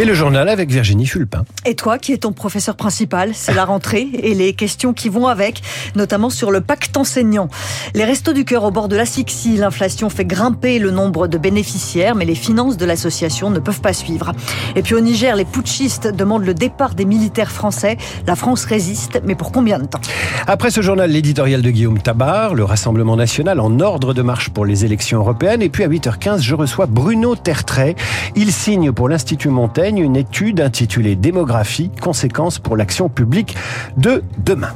Et le journal avec Virginie Fulpin. Et toi, qui es ton professeur principal, c'est la rentrée et les questions qui vont avec, notamment sur le pacte enseignant. Les restos du cœur au bord de l'asphyxie, l'inflation fait grimper le nombre de bénéficiaires, mais les finances de l'association ne peuvent pas suivre. Et puis au Niger, les putschistes demandent le départ des militaires français. La France résiste, mais pour combien de temps? Après ce journal, l'éditorial de Guillaume Tabar, le Rassemblement national en ordre de marche pour les élections européennes. Et puis à 8h15, je reçois Bruno Tertrais. Il signe pour l'Institut Montaigne une étude intitulée Démographie, conséquences pour l'action publique de demain.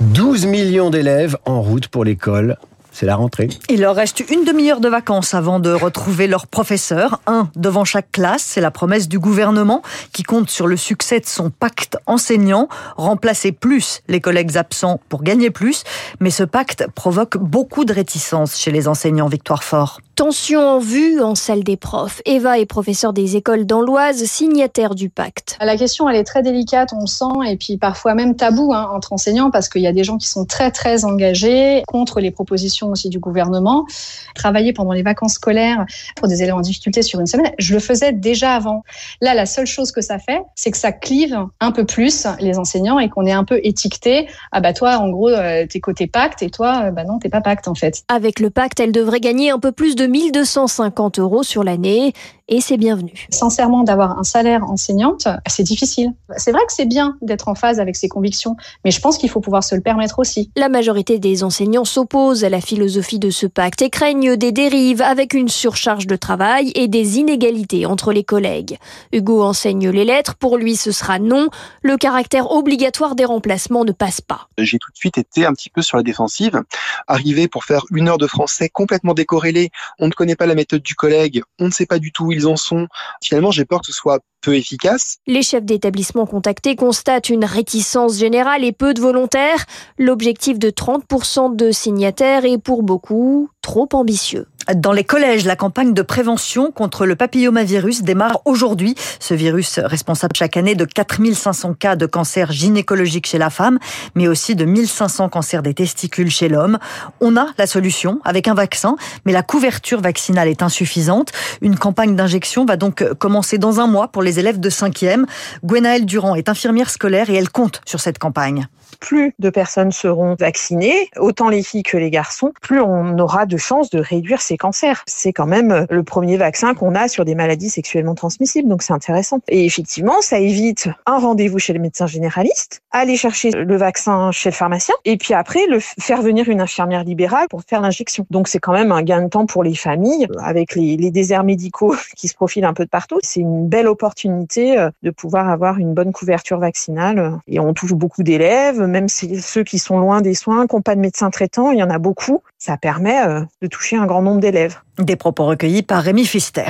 12 millions d'élèves en route pour l'école c'est la rentrée. Il leur reste une demi-heure de vacances avant de retrouver leurs professeurs. Un devant chaque classe, c'est la promesse du gouvernement qui compte sur le succès de son pacte enseignant. Remplacer plus les collègues absents pour gagner plus. Mais ce pacte provoque beaucoup de réticence chez les enseignants Victoire Fort. Tension en vue en salle des profs. Eva est professeure des écoles dans l'Oise, signataire du pacte. La question, elle est très délicate, on sent, et puis parfois même tabou hein, entre enseignants, parce qu'il y a des gens qui sont très très engagés contre les propositions aussi du gouvernement. Travailler pendant les vacances scolaires pour des élèves en difficulté sur une semaine, je le faisais déjà avant. Là, la seule chose que ça fait, c'est que ça clive un peu plus les enseignants et qu'on est un peu étiqueté. Ah bah toi, en gros, euh, t'es côté pacte, et toi, euh, bah non, t'es pas pacte en fait. Avec le pacte, elle devrait gagner un peu plus de 1250 euros sur l'année et c'est bienvenu. Sincèrement, d'avoir un salaire enseignante, c'est difficile. C'est vrai que c'est bien d'être en phase avec ses convictions, mais je pense qu'il faut pouvoir se le permettre aussi. La majorité des enseignants s'opposent à la philosophie de ce pacte et craignent des dérives avec une surcharge de travail et des inégalités entre les collègues. Hugo enseigne les lettres, pour lui ce sera non. Le caractère obligatoire des remplacements ne passe pas. J'ai tout de suite été un petit peu sur la défensive. Arriver pour faire une heure de français complètement décorrélé, on ne connaît pas la méthode du collègue, on ne sait pas du tout où ils en sont. Finalement, j'ai peur que ce soit peu efficace. Les chefs d'établissement contactés constatent une réticence générale et peu de volontaires. L'objectif de 30% de signataires est pour beaucoup trop ambitieux. Dans les collèges, la campagne de prévention contre le papillomavirus démarre aujourd'hui. Ce virus responsable chaque année de 4500 cas de cancer gynécologique chez la femme, mais aussi de 1500 cancers des testicules chez l'homme. On a la solution avec un vaccin, mais la couverture vaccinale est insuffisante. Une campagne d'injection va donc commencer dans un mois pour les élèves de 5e. Gwenaëlle Durand est infirmière scolaire et elle compte sur cette campagne plus de personnes seront vaccinées, autant les filles que les garçons, plus on aura de chances de réduire ces cancers. C'est quand même le premier vaccin qu'on a sur des maladies sexuellement transmissibles, donc c'est intéressant. Et effectivement, ça évite un rendez-vous chez le médecin généraliste, aller chercher le vaccin chez le pharmacien, et puis après, le faire venir une infirmière libérale pour faire l'injection. Donc c'est quand même un gain de temps pour les familles, avec les, les déserts médicaux qui se profilent un peu de partout. C'est une belle opportunité euh, de pouvoir avoir une bonne couverture vaccinale. Et on touche beaucoup d'élèves, même ceux qui sont loin des soins, qui n'ont pas de médecin traitant, il y en a beaucoup. Ça permet euh, de toucher un grand nombre d'élèves. Des propos recueillis par Rémi Fister.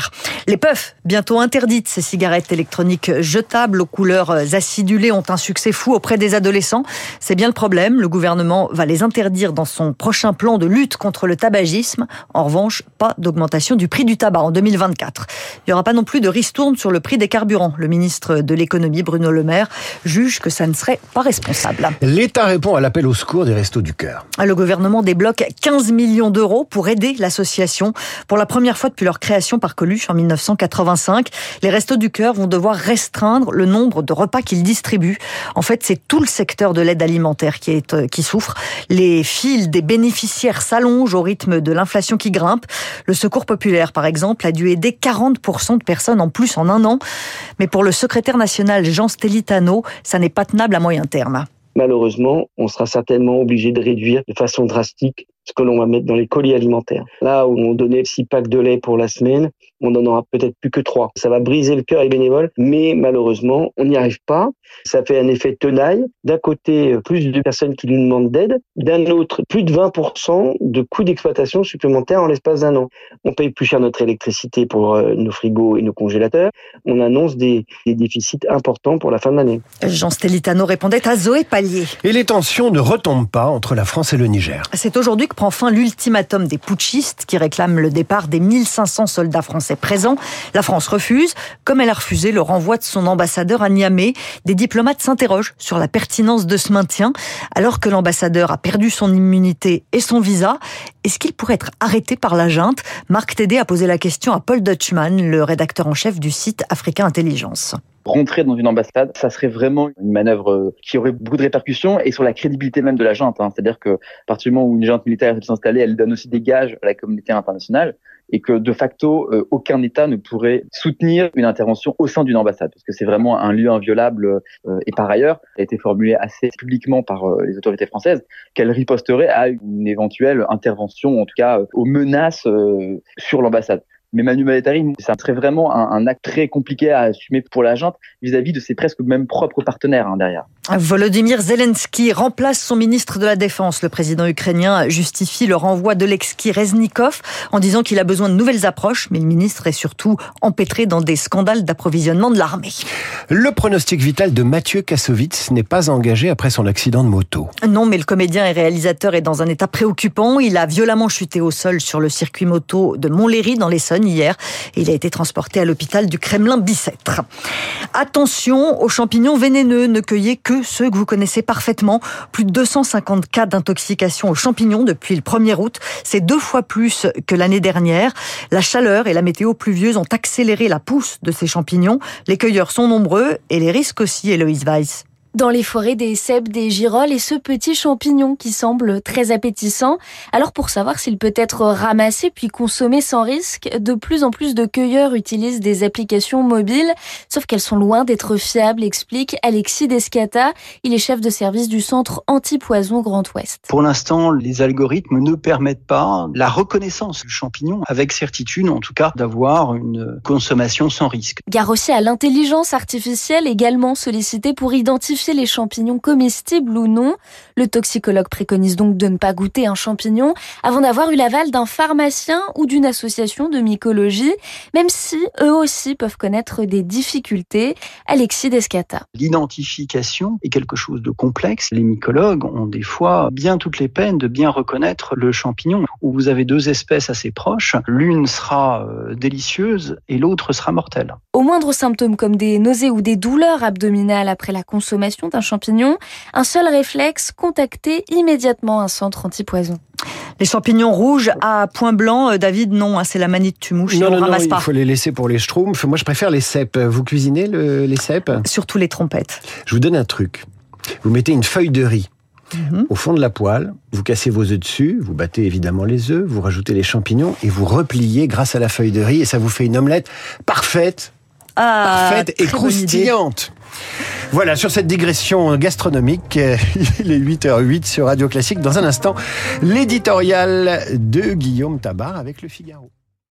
Les puffs, bientôt interdites, ces cigarettes électroniques jetables aux couleurs acidulées ont un succès fou auprès des adolescents. C'est bien le problème. Le gouvernement va les interdire dans son prochain plan de lutte contre le tabagisme. En revanche, pas d'augmentation du prix du tabac en 2024. Il n'y aura pas non plus de ristourne sur le prix des carburants. Le ministre de l'économie, Bruno Le Maire, juge que ça ne serait pas responsable. L'État répond à l'appel au secours des Restos du Cœur. Le gouvernement débloque 15 millions d'euros pour aider l'association. Pour la première fois depuis leur création par Coluche en 1985, les Restos du Cœur vont devoir restreindre le nombre de repas qu'ils distribuent. En fait, c'est tout le secteur de l'aide alimentaire qui, est, euh, qui souffre. Les fils des bénéficiaires s'allongent au rythme de l'inflation qui grimpe. Le Secours populaire, par exemple, a dû aider 40% de personnes en plus en un an. Mais pour le secrétaire national Jean Stellitano, ça n'est pas tenable à moyen terme malheureusement, on sera certainement obligé de réduire de façon drastique ce que l'on va mettre dans les colis alimentaires. Là où on donnait six packs de lait pour la semaine, on n'en aura peut-être plus que trois. Ça va briser le cœur des bénévoles, mais malheureusement, on n'y arrive pas. Ça fait un effet tenaille. D'un côté, plus de personnes qui nous demandent d'aide. D'un autre, plus de 20% de coûts d'exploitation supplémentaires en l'espace d'un an. On paye plus cher notre électricité pour euh, nos frigos et nos congélateurs. On annonce des, des déficits importants pour la fin de l'année. Jean Stellitano répondait à Zoé Pallier. Et les tensions ne retombent pas entre la France et le Niger. C'est aujourd'hui que prend fin l'ultimatum des putschistes qui réclament le départ des 1500 soldats français Français présents. La France refuse, comme elle a refusé le renvoi de son ambassadeur à Niamey. Des diplomates s'interrogent sur la pertinence de ce maintien, alors que l'ambassadeur a perdu son immunité et son visa. Est-ce qu'il pourrait être arrêté par la junte? Marc Tédé a posé la question à Paul Dutchman, le rédacteur en chef du site Africa Intelligence rentrer dans une ambassade, ça serait vraiment une manœuvre euh, qui aurait beaucoup de répercussions et sur la crédibilité même de la junte. Hein. C'est-à-dire que à partir du moment où une junte militaire est installée, elle donne aussi des gages à la communauté internationale et que de facto euh, aucun État ne pourrait soutenir une intervention au sein d'une ambassade parce que c'est vraiment un lieu inviolable euh, et par ailleurs a été formulé assez publiquement par les autorités françaises qu'elle riposterait à une éventuelle intervention en tout cas aux menaces sur l'ambassade. Mais Manu Maletari, ça serait vraiment un, acte très compliqué à assumer pour la junte vis-à-vis de ses presque même propres partenaires hein, derrière. Volodymyr Zelensky remplace son ministre de la Défense. Le président ukrainien justifie le renvoi de l'ex Reznikov en disant qu'il a besoin de nouvelles approches, mais le ministre est surtout empêtré dans des scandales d'approvisionnement de l'armée. Le pronostic vital de Mathieu Kassovitz n'est pas engagé après son accident de moto. Non, mais le comédien et réalisateur est dans un état préoccupant. Il a violemment chuté au sol sur le circuit moto de Montlhéry dans l'Essonne hier. Il a été transporté à l'hôpital du Kremlin-Bicêtre. Attention aux champignons vénéneux, ne cueillez que ceux que vous connaissez parfaitement. Plus de 250 cas d'intoxication aux champignons depuis le 1er août. C'est deux fois plus que l'année dernière. La chaleur et la météo pluvieuse ont accéléré la pousse de ces champignons. Les cueilleurs sont nombreux et les risques aussi, Héloïse Weiss dans les forêts des cèpes, des girolles et ce petit champignon qui semble très appétissant. Alors pour savoir s'il peut être ramassé puis consommé sans risque, de plus en plus de cueilleurs utilisent des applications mobiles, sauf qu'elles sont loin d'être fiables, explique Alexis Descata. Il est chef de service du centre anti-poison Grand Ouest. Pour l'instant, les algorithmes ne permettent pas la reconnaissance du champignon avec certitude, en tout cas, d'avoir une consommation sans risque. Gare aussi à l'intelligence artificielle également sollicitée pour identifier les champignons comestibles ou non. Le toxicologue préconise donc de ne pas goûter un champignon avant d'avoir eu l'aval d'un pharmacien ou d'une association de mycologie, même si eux aussi peuvent connaître des difficultés. Alexis Descata. L'identification est quelque chose de complexe. Les mycologues ont des fois bien toutes les peines de bien reconnaître le champignon. Où vous avez deux espèces assez proches, l'une sera euh, délicieuse et l'autre sera mortelle. Au moindre symptôme comme des nausées ou des douleurs abdominales après la consommation d'un champignon, un seul réflexe, contacter immédiatement un centre antipoison. Les champignons rouges à point blanc, euh, David, non, hein, c'est la manie de tumouche. Non, non, non, il faut les laisser pour les schtroumpfs. Moi, je préfère les cèpes. Vous cuisinez les cèpes? Surtout les trompettes. Je vous donne un truc. Vous mettez une feuille de riz mhm. au fond de la poêle, vous cassez vos œufs dessus, vous battez évidemment les œufs, vous rajoutez les champignons et vous repliez grâce à la feuille de riz et ça vous fait une omelette parfaite, ah, parfaite et croustillante. Voilà, sur cette digression gastronomique, il est 8h08 sur Radio Classique. Dans un instant, l'éditorial de Guillaume Tabar avec le Figaro.